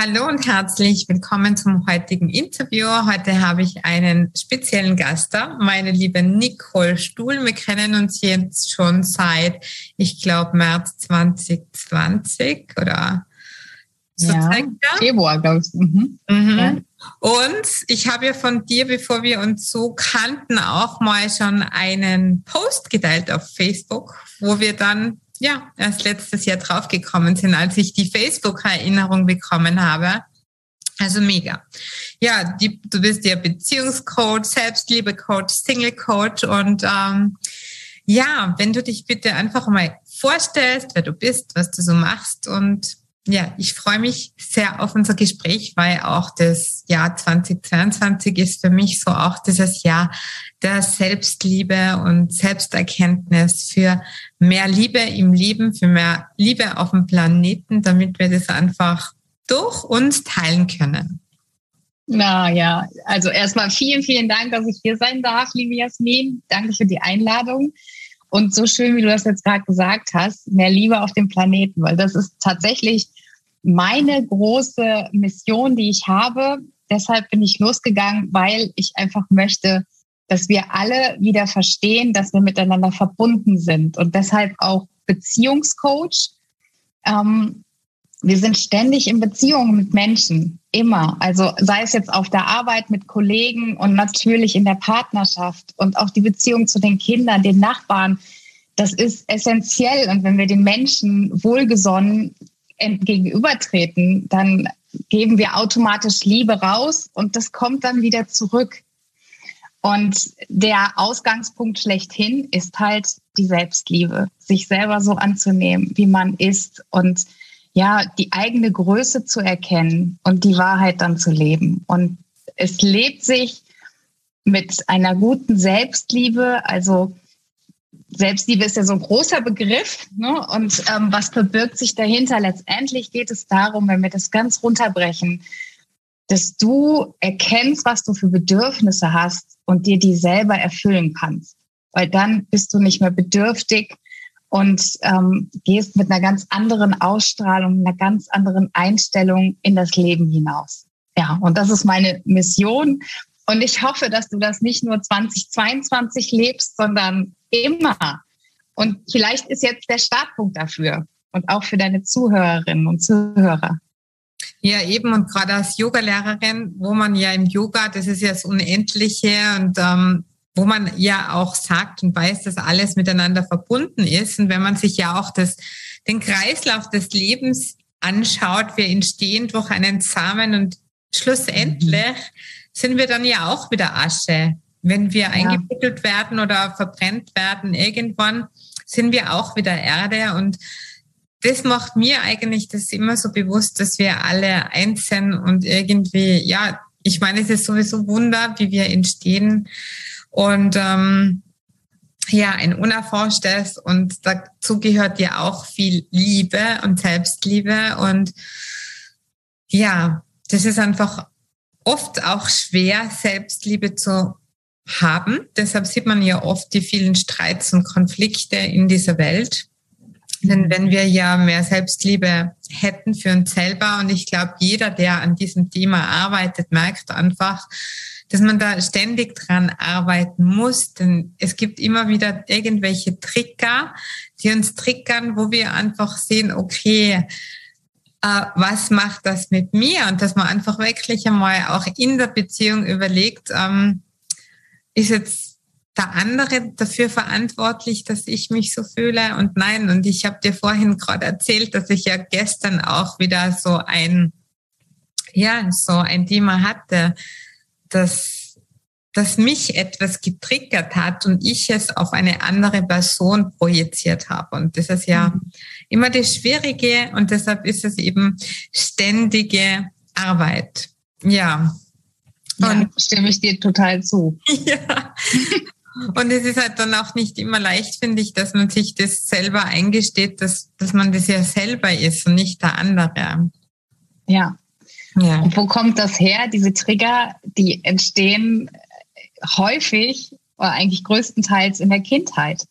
Hallo und herzlich willkommen zum heutigen Interview. Heute habe ich einen speziellen Gast da, meine liebe Nicole Stuhl. Wir kennen uns jetzt schon seit, ich glaube, März 2020 oder so ja, Februar, glaube ich. Mhm. Mhm. Ja. Und ich habe ja von dir, bevor wir uns so kannten, auch mal schon einen Post geteilt auf Facebook, wo wir dann ja, erst letztes Jahr draufgekommen sind, als ich die Facebook-Erinnerung bekommen habe. Also mega. Ja, die, du bist ja Beziehungscoach, Selbstliebe-Coach, Single-Coach und ähm, ja, wenn du dich bitte einfach mal vorstellst, wer du bist, was du so machst und ja, ich freue mich sehr auf unser Gespräch, weil auch das Jahr 2022 ist für mich so auch dieses Jahr der Selbstliebe und Selbsterkenntnis für mehr Liebe im Leben, für mehr Liebe auf dem Planeten, damit wir das einfach durch uns teilen können. Na ja, also erstmal vielen, vielen Dank, dass ich hier sein darf, liebe Jasmin. Danke für die Einladung. Und so schön, wie du das jetzt gerade gesagt hast, mehr Liebe auf dem Planeten, weil das ist tatsächlich meine große Mission, die ich habe. Deshalb bin ich losgegangen, weil ich einfach möchte, dass wir alle wieder verstehen, dass wir miteinander verbunden sind und deshalb auch Beziehungscoach. Ähm, wir sind ständig in Beziehungen mit Menschen, immer. Also sei es jetzt auf der Arbeit mit Kollegen und natürlich in der Partnerschaft und auch die Beziehung zu den Kindern, den Nachbarn. Das ist essentiell. Und wenn wir den Menschen wohlgesonnen gegenübertreten, dann geben wir automatisch Liebe raus und das kommt dann wieder zurück. Und der Ausgangspunkt schlechthin ist halt die Selbstliebe, sich selber so anzunehmen, wie man ist und ja, die eigene Größe zu erkennen und die Wahrheit dann zu leben. Und es lebt sich mit einer guten Selbstliebe, also Selbstliebe ist ja so ein großer Begriff. Ne? Und ähm, was verbirgt sich dahinter? Letztendlich geht es darum, wenn wir das ganz runterbrechen, dass du erkennst, was du für Bedürfnisse hast und dir die selber erfüllen kannst. Weil dann bist du nicht mehr bedürftig und ähm, gehst mit einer ganz anderen Ausstrahlung, einer ganz anderen Einstellung in das Leben hinaus. Ja, und das ist meine Mission. Und ich hoffe, dass du das nicht nur 2022 lebst, sondern immer. Und vielleicht ist jetzt der Startpunkt dafür und auch für deine Zuhörerinnen und Zuhörer. Ja, eben und gerade als Yogalehrerin, wo man ja im Yoga, das ist ja das Unendliche und ähm, wo man ja auch sagt und weiß, dass alles miteinander verbunden ist. Und wenn man sich ja auch das, den Kreislauf des Lebens anschaut, wir entstehen durch einen Samen und schlussendlich mhm. sind wir dann ja auch wieder Asche. Wenn wir ja. eingebuddelt werden oder verbrennt werden, irgendwann sind wir auch wieder Erde und das macht mir eigentlich das immer so bewusst, dass wir alle eins sind und irgendwie, ja, ich meine, es ist sowieso Wunder, wie wir entstehen und ähm, ja, ein unerforschtes und dazu gehört ja auch viel Liebe und Selbstliebe und ja, das ist einfach oft auch schwer, Selbstliebe zu haben. Deshalb sieht man ja oft die vielen Streits und Konflikte in dieser Welt. Denn wenn wir ja mehr Selbstliebe hätten für uns selber, und ich glaube, jeder, der an diesem Thema arbeitet, merkt einfach, dass man da ständig dran arbeiten muss, denn es gibt immer wieder irgendwelche Trigger, die uns triggern, wo wir einfach sehen, okay, äh, was macht das mit mir? Und dass man einfach wirklich einmal auch in der Beziehung überlegt, ähm, ist jetzt der andere dafür verantwortlich, dass ich mich so fühle und nein. Und ich habe dir vorhin gerade erzählt, dass ich ja gestern auch wieder so ein, ja, so ein Thema hatte, dass, dass mich etwas getriggert hat und ich es auf eine andere Person projiziert habe. Und das ist ja mhm. immer das Schwierige und deshalb ist es eben ständige Arbeit. Ja. Ja, und stimme ich dir total zu. Ja. Und es ist halt dann auch nicht immer leicht, finde ich, dass man sich das selber eingesteht, dass, dass man das ja selber ist und nicht der andere. Ja. Ja. Und wo kommt das her? Diese Trigger, die entstehen häufig oder eigentlich größtenteils in der Kindheit.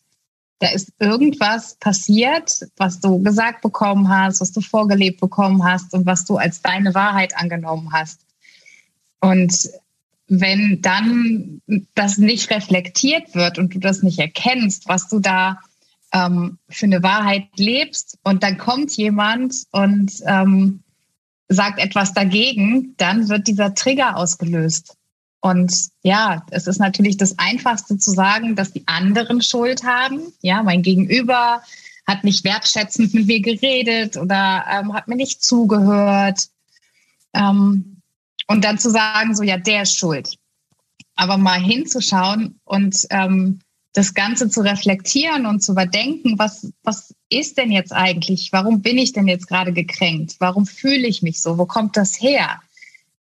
Da ist irgendwas passiert, was du gesagt bekommen hast, was du vorgelebt bekommen hast und was du als deine Wahrheit angenommen hast. Und wenn dann das nicht reflektiert wird und du das nicht erkennst, was du da ähm, für eine Wahrheit lebst und dann kommt jemand und ähm, sagt etwas dagegen, dann wird dieser Trigger ausgelöst. Und ja, es ist natürlich das Einfachste zu sagen, dass die anderen Schuld haben. Ja, mein Gegenüber hat nicht wertschätzend mit mir geredet oder ähm, hat mir nicht zugehört. Ähm, und dann zu sagen, so ja, der ist schuld. Aber mal hinzuschauen und ähm, das Ganze zu reflektieren und zu überdenken, was, was ist denn jetzt eigentlich? Warum bin ich denn jetzt gerade gekränkt? Warum fühle ich mich so? Wo kommt das her?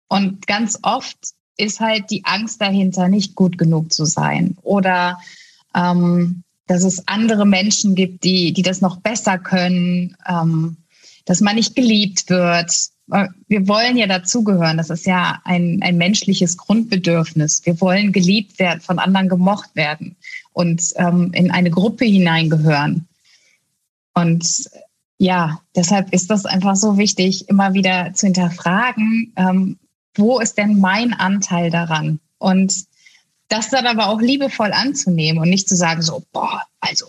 Und ganz oft ist halt die Angst dahinter, nicht gut genug zu sein oder ähm, dass es andere Menschen gibt, die, die das noch besser können, ähm, dass man nicht geliebt wird. Wir wollen ja dazugehören. Das ist ja ein, ein menschliches Grundbedürfnis. Wir wollen geliebt werden, von anderen gemocht werden und ähm, in eine Gruppe hineingehören. Und ja, deshalb ist das einfach so wichtig, immer wieder zu hinterfragen, ähm, wo ist denn mein Anteil daran? Und das dann aber auch liebevoll anzunehmen und nicht zu sagen, so, boah, also,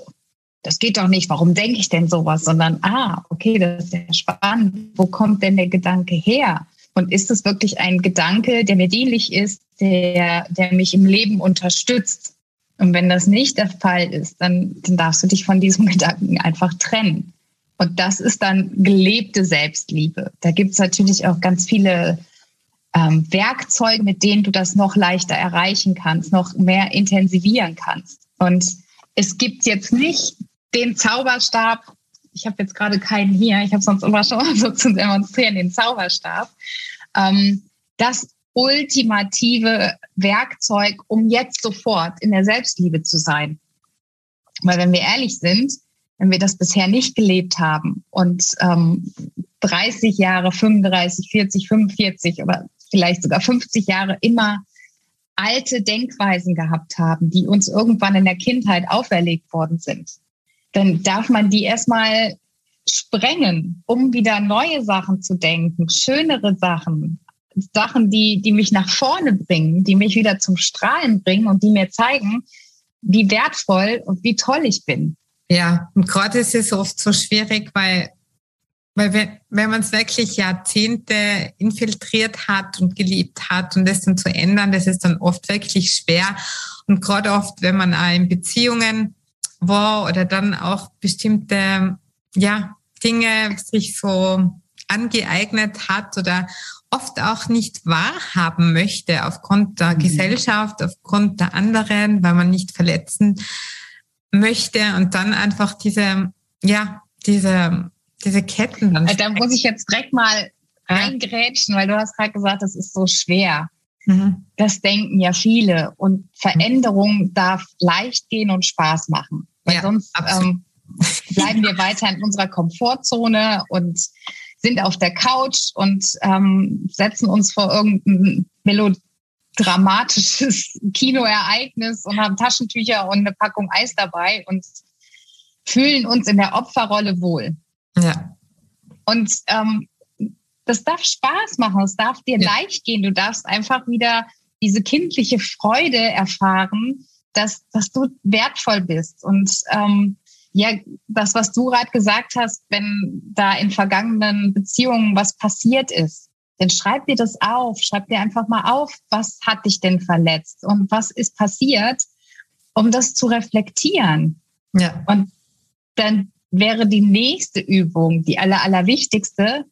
das geht doch nicht, warum denke ich denn sowas? Sondern, ah, okay, das ist ja spannend, wo kommt denn der Gedanke her? Und ist es wirklich ein Gedanke, der mir dienlich ist, der, der mich im Leben unterstützt? Und wenn das nicht der Fall ist, dann, dann darfst du dich von diesem Gedanken einfach trennen. Und das ist dann gelebte Selbstliebe. Da gibt es natürlich auch ganz viele ähm, Werkzeuge, mit denen du das noch leichter erreichen kannst, noch mehr intensivieren kannst. Und es gibt jetzt nicht den Zauberstab. Ich habe jetzt gerade keinen hier. Ich habe sonst immer schon mal so zu demonstrieren den Zauberstab. Ähm, das ultimative Werkzeug, um jetzt sofort in der Selbstliebe zu sein. Weil wenn wir ehrlich sind, wenn wir das bisher nicht gelebt haben und ähm, 30 Jahre, 35, 40, 45 oder vielleicht sogar 50 Jahre immer alte Denkweisen gehabt haben, die uns irgendwann in der Kindheit auferlegt worden sind, dann darf man die erstmal sprengen, um wieder neue Sachen zu denken, schönere Sachen, Sachen, die, die mich nach vorne bringen, die mich wieder zum Strahlen bringen und die mir zeigen, wie wertvoll und wie toll ich bin. Ja, und gerade ist es oft so schwierig, weil, weil wenn, wenn man es wirklich Jahrzehnte infiltriert hat und geliebt hat und das dann zu ändern, das ist dann oft wirklich schwer. Und gerade oft, wenn man auch in Beziehungen war oder dann auch bestimmte, ja, Dinge sich so angeeignet hat oder oft auch nicht wahrhaben möchte aufgrund der mhm. Gesellschaft, aufgrund der anderen, weil man nicht verletzen möchte und dann einfach diese, ja, diese, diese Ketten dann. Also da muss ich jetzt direkt mal reingrätschen, weil du hast gerade gesagt, das ist so schwer. Mhm. Das denken ja viele und Veränderung darf leicht gehen und Spaß machen, weil ja, sonst ähm, bleiben wir weiter in unserer Komfortzone und sind auf der Couch und ähm, setzen uns vor irgendein melodramatisches Kinoereignis und haben Taschentücher und eine Packung Eis dabei und fühlen uns in der Opferrolle wohl. Ja. Und ähm, das darf Spaß machen, es darf dir ja. leicht gehen. Du darfst einfach wieder diese kindliche Freude erfahren, dass, dass du wertvoll bist. Und ähm, ja, das, was du gerade gesagt hast, wenn da in vergangenen Beziehungen was passiert ist, dann schreib dir das auf. Schreib dir einfach mal auf, was hat dich denn verletzt und was ist passiert, um das zu reflektieren. Ja. Und dann wäre die nächste Übung, die aller, allerwichtigste,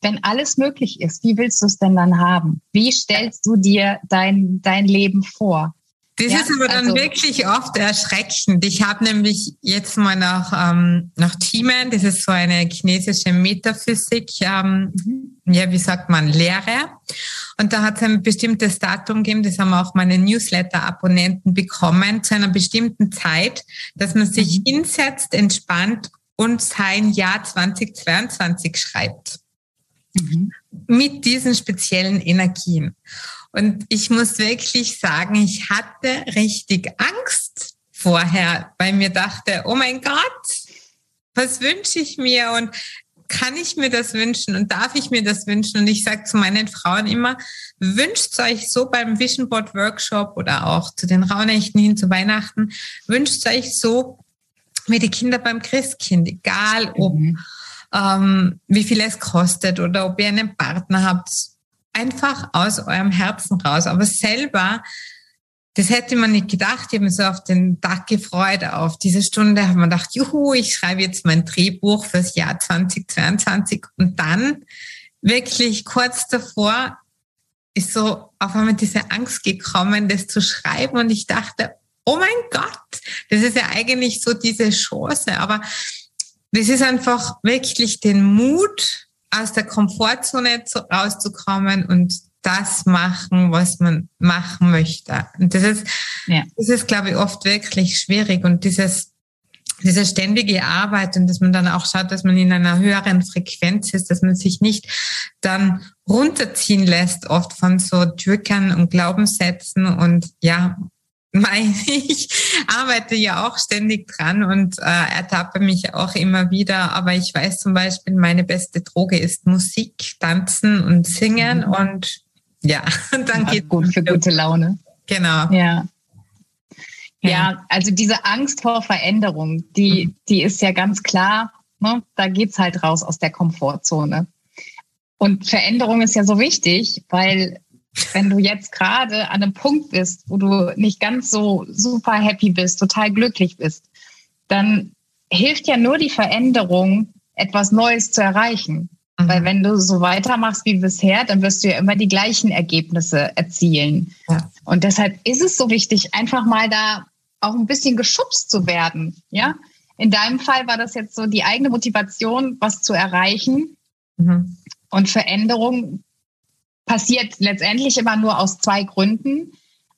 wenn alles möglich ist, wie willst du es denn dann haben? Wie stellst du dir dein, dein Leben vor? Das ja, ist aber dann also, wirklich oft erschreckend. Ich habe nämlich jetzt mal nach, ähm, nach Thiemen, das ist so eine chinesische Metaphysik, ähm, mhm. ja, wie sagt man, Lehre. Und da hat es ein bestimmtes Datum gegeben, das haben auch meine Newsletter-Abonnenten bekommen, zu einer bestimmten Zeit, dass man sich mhm. hinsetzt, entspannt und sein Jahr 2022 schreibt. Mhm. Mit diesen speziellen Energien. Und ich muss wirklich sagen, ich hatte richtig Angst vorher, weil mir dachte, oh mein Gott, was wünsche ich mir und kann ich mir das wünschen und darf ich mir das wünschen? Und ich sage zu meinen Frauen immer, wünscht euch so beim Vision Board Workshop oder auch zu den Rauhnächten hin zu Weihnachten, wünscht euch so wie die Kinder beim Christkind, egal ob mhm. ähm, wie viel es kostet oder ob ihr einen Partner habt, einfach aus eurem Herzen raus, aber selber das hätte man nicht gedacht. Ich habe mich so auf den Tag gefreut, auf diese Stunde. Habe man gedacht, juhu, ich schreibe jetzt mein Drehbuch fürs Jahr 2022. Und dann wirklich kurz davor ist so auf einmal diese Angst gekommen, das zu schreiben. Und ich dachte, oh mein Gott, das ist ja eigentlich so diese Chance. Aber das ist einfach wirklich den Mut, aus der Komfortzone rauszukommen und das machen, was man machen möchte. Und das ist, ja. das ist, glaube ich, oft wirklich schwierig. Und dieses, diese ständige Arbeit und dass man dann auch schaut, dass man in einer höheren Frequenz ist, dass man sich nicht dann runterziehen lässt, oft von so Drückern und Glaubenssätzen und ja, meine ich, arbeite ja auch ständig dran und äh, ertappe mich auch immer wieder. Aber ich weiß zum Beispiel, meine beste Droge ist Musik, Tanzen und Singen mhm. und ja, dann ja, geht gut für gute Laune. Genau. Ja. Ja, also diese Angst vor Veränderung, die, mhm. die ist ja ganz klar, ne? da geht's halt raus aus der Komfortzone. Und Veränderung ist ja so wichtig, weil wenn du jetzt gerade an einem Punkt bist, wo du nicht ganz so super happy bist, total glücklich bist, dann hilft ja nur die Veränderung, etwas Neues zu erreichen. Mhm. Weil wenn du so weitermachst wie bisher, dann wirst du ja immer die gleichen Ergebnisse erzielen. Ja. Und deshalb ist es so wichtig, einfach mal da auch ein bisschen geschubst zu werden. Ja, in deinem Fall war das jetzt so die eigene Motivation, was zu erreichen. Mhm. Und Veränderung passiert letztendlich immer nur aus zwei Gründen.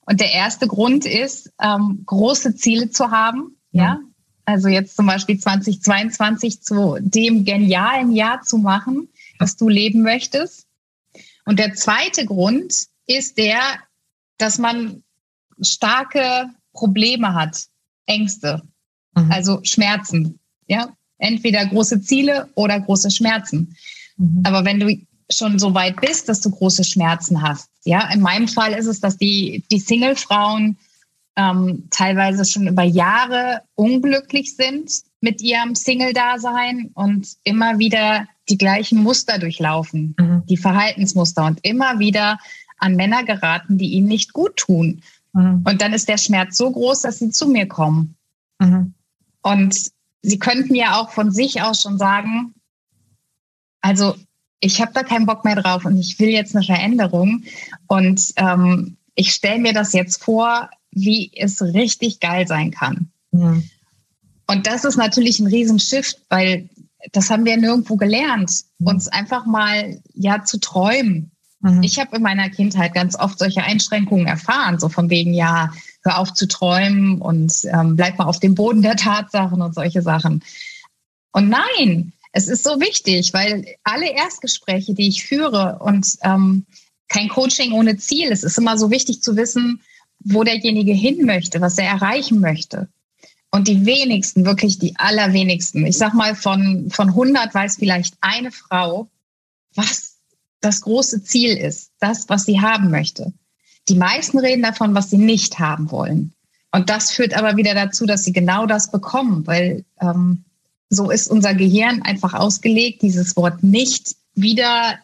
Und der erste Grund ist, ähm, große Ziele zu haben. Ja. ja. Also jetzt zum Beispiel 2022 zu dem genialen Jahr zu machen, das du leben möchtest. Und der zweite Grund ist der, dass man starke Probleme hat, Ängste, mhm. also Schmerzen. Ja, entweder große Ziele oder große Schmerzen. Mhm. Aber wenn du schon so weit bist, dass du große Schmerzen hast, ja, in meinem Fall ist es, dass die, die Single-Frauen ähm, teilweise schon über Jahre unglücklich sind mit ihrem Single-Dasein und immer wieder die gleichen Muster durchlaufen, mhm. die Verhaltensmuster und immer wieder an Männer geraten, die ihnen nicht gut tun. Mhm. Und dann ist der Schmerz so groß, dass sie zu mir kommen. Mhm. Und sie könnten ja auch von sich aus schon sagen, also ich habe da keinen Bock mehr drauf und ich will jetzt eine Veränderung. Und ähm, ich stelle mir das jetzt vor, wie es richtig geil sein kann. Mhm. Und das ist natürlich ein Riesenschiff, weil das haben wir nirgendwo gelernt, mhm. uns einfach mal ja zu träumen. Mhm. Ich habe in meiner Kindheit ganz oft solche Einschränkungen erfahren, so von wegen, ja, hör auf zu träumen und ähm, bleib mal auf dem Boden der Tatsachen und solche Sachen. Und nein, es ist so wichtig, weil alle Erstgespräche, die ich führe und ähm, kein Coaching ohne Ziel, es ist immer so wichtig zu wissen, wo derjenige hin möchte, was er erreichen möchte. Und die wenigsten, wirklich die allerwenigsten, ich sag mal von, von 100 weiß vielleicht eine Frau, was das große Ziel ist, das, was sie haben möchte. Die meisten reden davon, was sie nicht haben wollen. Und das führt aber wieder dazu, dass sie genau das bekommen, weil ähm, so ist unser Gehirn einfach ausgelegt, dieses Wort nicht wieder,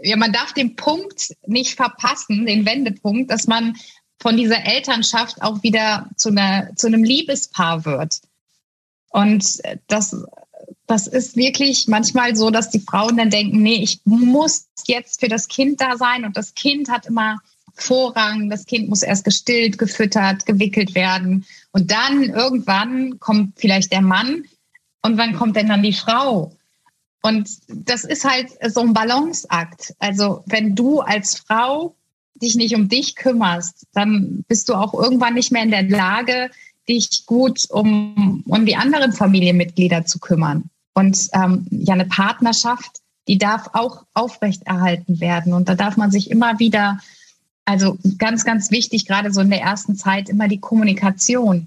ja, man darf den Punkt nicht verpassen, den Wendepunkt, dass man von dieser Elternschaft auch wieder zu, einer, zu einem Liebespaar wird. Und das, das ist wirklich manchmal so, dass die Frauen dann denken, nee, ich muss jetzt für das Kind da sein und das Kind hat immer Vorrang, das Kind muss erst gestillt, gefüttert, gewickelt werden und dann irgendwann kommt vielleicht der Mann und wann kommt denn dann die Frau? Und das ist halt so ein Balanceakt. Also wenn du als Frau dich nicht um dich kümmerst, dann bist du auch irgendwann nicht mehr in der Lage, dich gut um, um die anderen Familienmitglieder zu kümmern. Und ähm, ja, eine Partnerschaft, die darf auch aufrechterhalten werden. Und da darf man sich immer wieder, also ganz, ganz wichtig, gerade so in der ersten Zeit, immer die Kommunikation.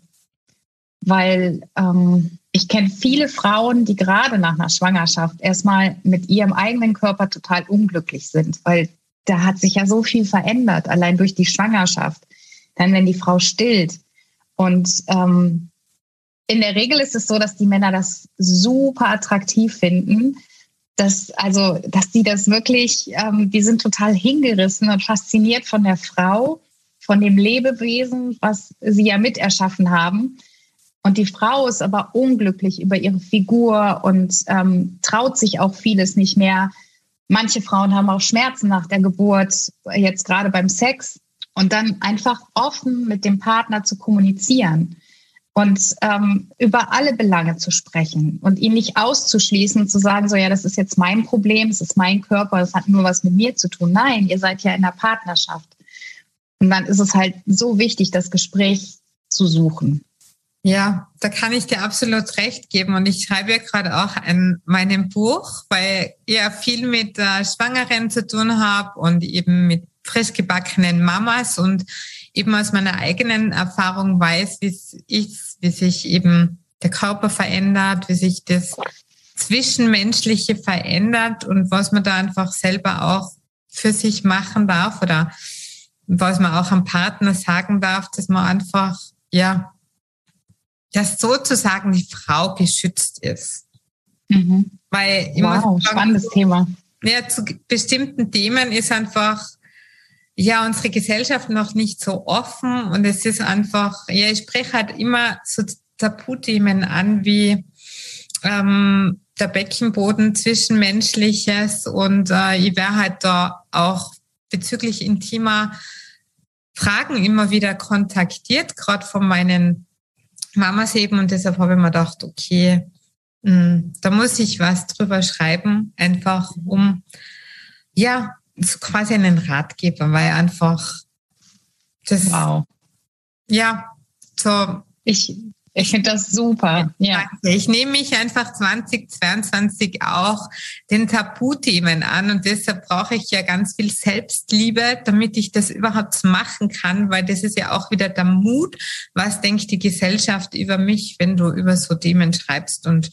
weil ähm, ich kenne viele Frauen, die gerade nach einer Schwangerschaft erstmal mit ihrem eigenen Körper total unglücklich sind, weil da hat sich ja so viel verändert, allein durch die Schwangerschaft. Dann, wenn die Frau stillt. Und ähm, in der Regel ist es so, dass die Männer das super attraktiv finden, dass, also, dass die das wirklich, ähm, die sind total hingerissen und fasziniert von der Frau, von dem Lebewesen, was sie ja miterschaffen haben. Und die Frau ist aber unglücklich über ihre Figur und ähm, traut sich auch vieles nicht mehr. Manche Frauen haben auch Schmerzen nach der Geburt, jetzt gerade beim Sex. Und dann einfach offen mit dem Partner zu kommunizieren und ähm, über alle Belange zu sprechen und ihn nicht auszuschließen, zu sagen, so ja, das ist jetzt mein Problem, es ist mein Körper, das hat nur was mit mir zu tun. Nein, ihr seid ja in der Partnerschaft. Und dann ist es halt so wichtig, das Gespräch zu suchen. Ja, da kann ich dir absolut recht geben. Und ich schreibe ja gerade auch in meinem Buch, weil ich ja viel mit äh, Schwangeren zu tun habe und eben mit frisch gebackenen Mamas und eben aus meiner eigenen Erfahrung weiß, wie wie sich eben der Körper verändert, wie sich das Zwischenmenschliche verändert und was man da einfach selber auch für sich machen darf oder was man auch am Partner sagen darf, dass man einfach, ja, dass sozusagen die Frau geschützt ist. Mhm. Weil wow, spannendes Thema. Ja, zu bestimmten Themen ist einfach ja unsere Gesellschaft noch nicht so offen und es ist einfach, ja, ich spreche halt immer so Tabuthemen an wie ähm, der Beckenboden, Zwischenmenschliches und äh, ich wäre halt da auch bezüglich intimer Fragen immer wieder kontaktiert, gerade von meinen Mamas eben und deshalb habe ich mir gedacht, okay, mh, hm, da muss ich was drüber schreiben, einfach um ja so quasi einen Ratgeber, weil einfach das wow. ja so ich ich finde das super. Ja. Ich nehme mich einfach 2022 auch den Tabuthemen an und deshalb brauche ich ja ganz viel Selbstliebe, damit ich das überhaupt machen kann, weil das ist ja auch wieder der Mut. Was denkt die Gesellschaft über mich, wenn du über so Themen schreibst und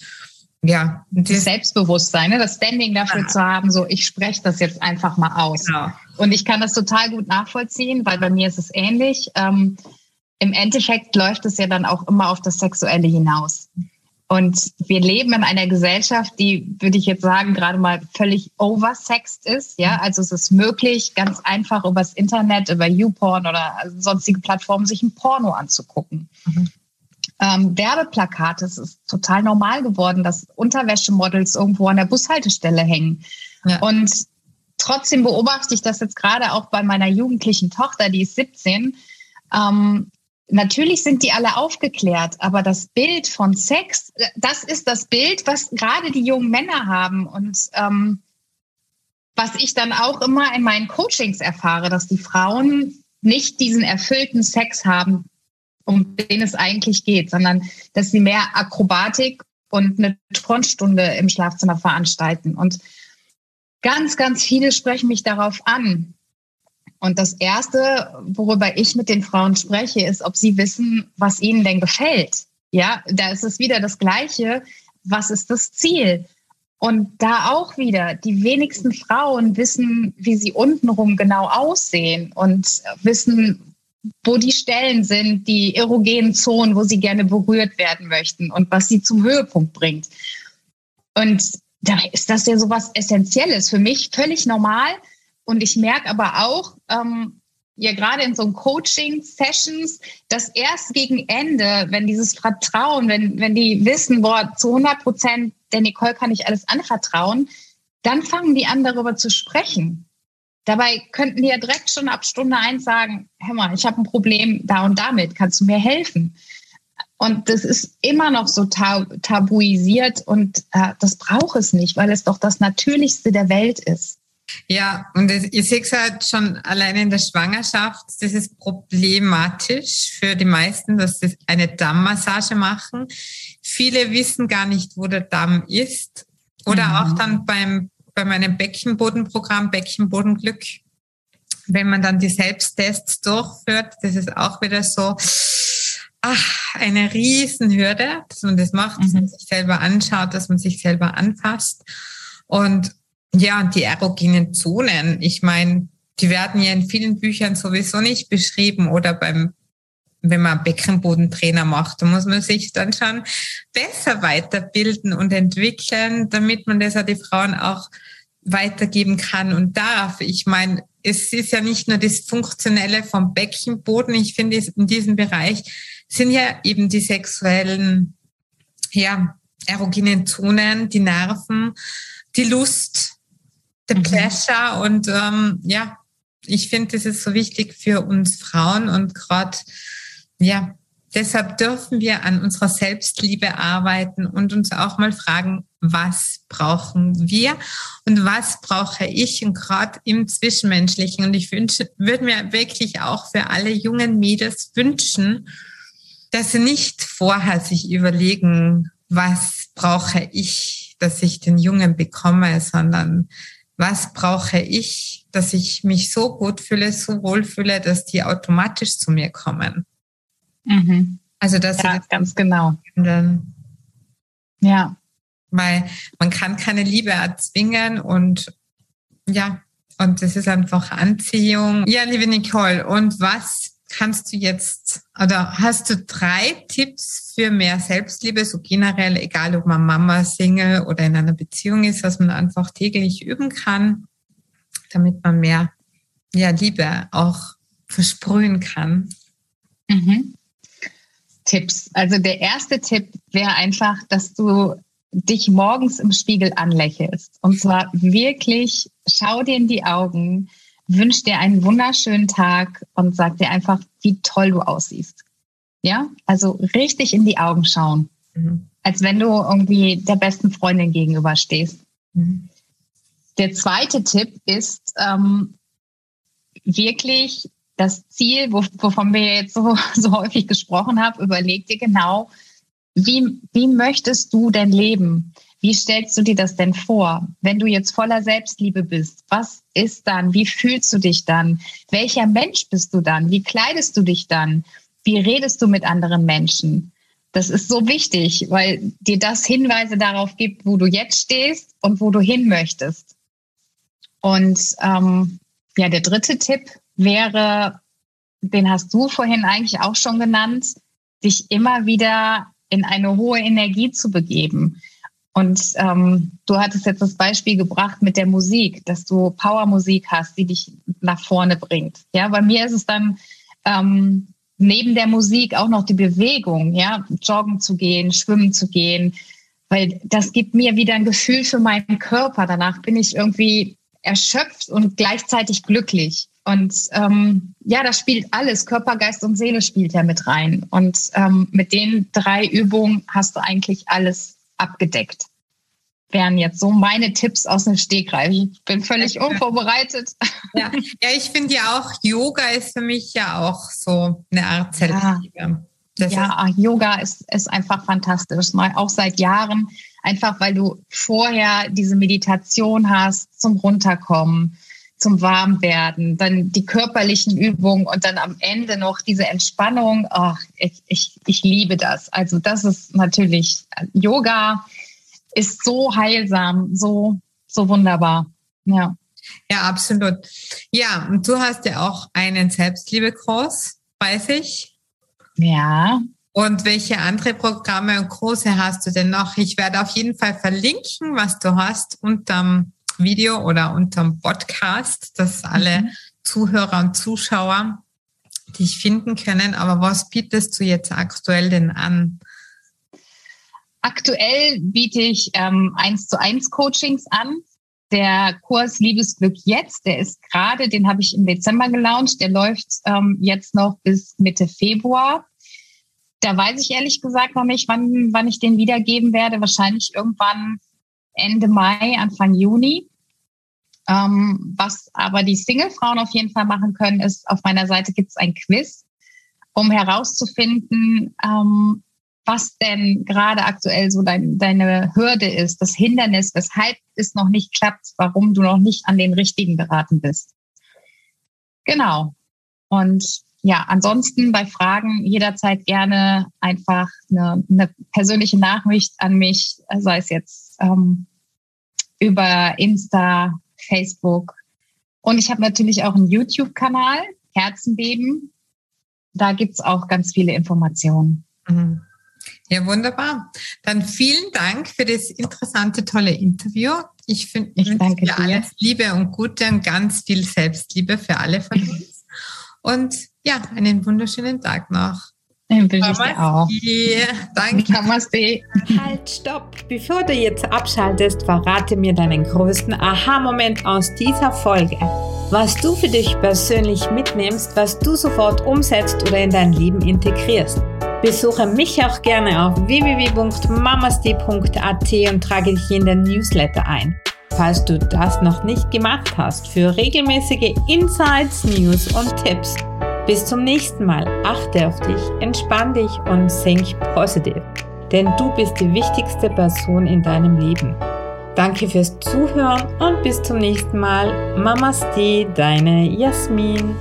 ja, das Selbstbewusstsein, ne? das Standing dafür ja. zu haben, so ich spreche das jetzt einfach mal aus. Genau. Und ich kann das total gut nachvollziehen, weil bei mir ist es ähnlich. Ähm, Im Endeffekt läuft es ja dann auch immer auf das Sexuelle hinaus. Und wir leben in einer Gesellschaft, die, würde ich jetzt sagen, gerade mal völlig oversext ist. Ja, also es ist möglich, ganz einfach übers Internet, über YouPorn oder sonstige Plattformen sich ein Porno anzugucken. Mhm ähm, Werbeplakate. Es ist total normal geworden, dass Unterwäschemodels irgendwo an der Bushaltestelle hängen. Ja. Und trotzdem beobachte ich das jetzt gerade auch bei meiner jugendlichen Tochter, die ist 17. Ähm, natürlich sind die alle aufgeklärt, aber das Bild von Sex, das ist das Bild, was gerade die jungen Männer haben. Und ähm, was ich dann auch immer in meinen Coachings erfahre, dass die Frauen nicht diesen erfüllten Sex haben, um den es eigentlich geht, sondern dass sie mehr Akrobatik und eine Turnstunde im Schlafzimmer veranstalten. Und ganz, ganz viele sprechen mich darauf an. Und das Erste, worüber ich mit den Frauen spreche, ist, ob sie wissen, was ihnen denn gefällt. Ja, da ist es wieder das Gleiche. Was ist das Ziel? Und da auch wieder, die wenigsten Frauen wissen, wie sie untenrum genau aussehen und wissen, wo die Stellen sind, die erogenen Zonen, wo sie gerne berührt werden möchten und was sie zum Höhepunkt bringt. Und da ist das ja so was Essentielles für mich, völlig normal. Und ich merke aber auch, ähm, ja gerade in so Coaching-Sessions, dass erst gegen Ende, wenn dieses Vertrauen, wenn, wenn die wissen, boah, zu 100 Prozent, der Nicole kann ich alles anvertrauen, dann fangen die an, darüber zu sprechen. Dabei könnten die ja direkt schon ab Stunde eins sagen, hör mal, ich habe ein Problem da und damit, kannst du mir helfen? Und das ist immer noch so tabuisiert und äh, das braucht es nicht, weil es doch das Natürlichste der Welt ist. Ja, und ich sehe es halt schon allein in der Schwangerschaft, das ist problematisch für die meisten, dass sie eine Dammmassage machen. Viele wissen gar nicht, wo der Damm ist. Oder mhm. auch dann beim bei meinem Beckenbodenprogramm Beckenbodenglück, wenn man dann die Selbsttests durchführt, das ist auch wieder so, ach, eine Riesenhürde, dass man das macht, dass man mhm. sich selber anschaut, dass man sich selber anfasst. Und ja, und die erogenen Zonen, ich meine, die werden ja in vielen Büchern sowieso nicht beschrieben oder beim wenn man Beckenbodentrainer macht, da muss man sich dann schon besser weiterbilden und entwickeln, damit man das an die Frauen auch weitergeben kann und darf. Ich meine, es ist ja nicht nur das Funktionelle vom Beckenboden. Ich finde, in diesem Bereich sind ja eben die sexuellen, ja, erogenen Zonen, die Nerven, die Lust, der mhm. Pleasure und ähm, ja, ich finde, das ist so wichtig für uns Frauen und gerade, ja, deshalb dürfen wir an unserer Selbstliebe arbeiten und uns auch mal fragen, was brauchen wir und was brauche ich und gerade im Zwischenmenschlichen. Und ich wünsche, würde mir wirklich auch für alle jungen Mädels wünschen, dass sie nicht vorher sich überlegen, was brauche ich, dass ich den Jungen bekomme, sondern was brauche ich, dass ich mich so gut fühle, so wohl fühle, dass die automatisch zu mir kommen. Mhm. Also das ja, ganz genau. Ja. Weil man kann keine Liebe erzwingen und ja, und das ist einfach Anziehung. Ja, liebe Nicole, und was kannst du jetzt, oder hast du drei Tipps für mehr Selbstliebe, so generell, egal ob man Mama, Single oder in einer Beziehung ist, was man einfach täglich üben kann, damit man mehr ja, Liebe auch versprühen kann? Mhm. Tipps. Also der erste Tipp wäre einfach, dass du dich morgens im Spiegel anlächelst. Und zwar wirklich, schau dir in die Augen, wünsch dir einen wunderschönen Tag und sag dir einfach, wie toll du aussiehst. Ja, also richtig in die Augen schauen, mhm. als wenn du irgendwie der besten Freundin gegenüberstehst. Mhm. Der zweite Tipp ist ähm, wirklich das Ziel, wovon wir jetzt so, so häufig gesprochen haben, überleg dir genau, wie, wie möchtest du denn leben? Wie stellst du dir das denn vor? Wenn du jetzt voller Selbstliebe bist, was ist dann? Wie fühlst du dich dann? Welcher Mensch bist du dann? Wie kleidest du dich dann? Wie redest du mit anderen Menschen? Das ist so wichtig, weil dir das Hinweise darauf gibt, wo du jetzt stehst und wo du hin möchtest. Und ähm, ja, der dritte Tipp wäre, den hast du vorhin eigentlich auch schon genannt, dich immer wieder in eine hohe Energie zu begeben. Und ähm, du hattest jetzt das Beispiel gebracht mit der Musik, dass du Powermusik hast, die dich nach vorne bringt. Ja, bei mir ist es dann ähm, neben der Musik auch noch die Bewegung, ja, joggen zu gehen, schwimmen zu gehen, weil das gibt mir wieder ein Gefühl für meinen Körper. Danach bin ich irgendwie erschöpft und gleichzeitig glücklich. Und ähm, ja, das spielt alles. Körper, Geist und Seele spielt ja mit rein. Und ähm, mit den drei Übungen hast du eigentlich alles abgedeckt. Wären jetzt so meine Tipps aus dem Stegreif. Ich bin völlig unvorbereitet. Ja, ja ich finde ja auch, Yoga ist für mich ja auch so eine Art Selbstliebe. Ja, ja ist Yoga ist, ist einfach fantastisch. Mal auch seit Jahren, einfach weil du vorher diese Meditation hast zum Runterkommen zum Warmwerden, dann die körperlichen Übungen und dann am Ende noch diese Entspannung. Ach, ich, ich, ich liebe das. Also das ist natürlich, Yoga ist so heilsam, so, so wunderbar. Ja. Ja, absolut. Ja, und du hast ja auch einen Selbstliebe-Kurs, weiß ich. Ja. Und welche andere Programme und Kurse hast du denn noch? Ich werde auf jeden Fall verlinken, was du hast unterm Video oder unterm Podcast, dass alle mhm. Zuhörer und Zuschauer dich finden können. Aber was bietest du jetzt aktuell denn an? Aktuell biete ich ähm, zu eins Coachings an. Der Kurs Liebesglück jetzt, der ist gerade, den habe ich im Dezember gelauncht, der läuft ähm, jetzt noch bis Mitte Februar. Da weiß ich ehrlich gesagt noch nicht, wann, wann ich den wiedergeben werde. Wahrscheinlich irgendwann Ende Mai, Anfang Juni. Ähm, was aber die Single-Frauen auf jeden Fall machen können, ist, auf meiner Seite gibt es ein Quiz, um herauszufinden, ähm, was denn gerade aktuell so dein, deine Hürde ist, das Hindernis, weshalb es noch nicht klappt, warum du noch nicht an den richtigen beraten bist. Genau. Und ja, ansonsten bei Fragen jederzeit gerne einfach eine, eine persönliche Nachricht an mich, sei es jetzt ähm, über Insta, Facebook. Und ich habe natürlich auch einen YouTube-Kanal, Herzenbeben. Da gibt's auch ganz viele Informationen. Mhm. Ja, wunderbar. Dann vielen Dank für das interessante, tolle Interview. Ich finde, ich wünsche dir alles Liebe und Gute und ganz viel Selbstliebe für alle von uns. Und ja, einen wunderschönen Tag noch. Den wünsche ich dir auch. Danke. Namaste. Halt, stopp. Bevor du jetzt abschaltest, verrate mir deinen größten Aha-Moment aus dieser Folge. Was du für dich persönlich mitnimmst, was du sofort umsetzt oder in dein Leben integrierst. Besuche mich auch gerne auf www.mamasti.at und trage dich in den Newsletter ein. Falls du das noch nicht gemacht hast, für regelmäßige Insights, News und Tipps. Bis zum nächsten Mal. Achte auf dich, entspann dich und think positive. Denn du bist die wichtigste Person in deinem Leben. Danke fürs Zuhören und bis zum nächsten Mal. Mamaste, deine Jasmin.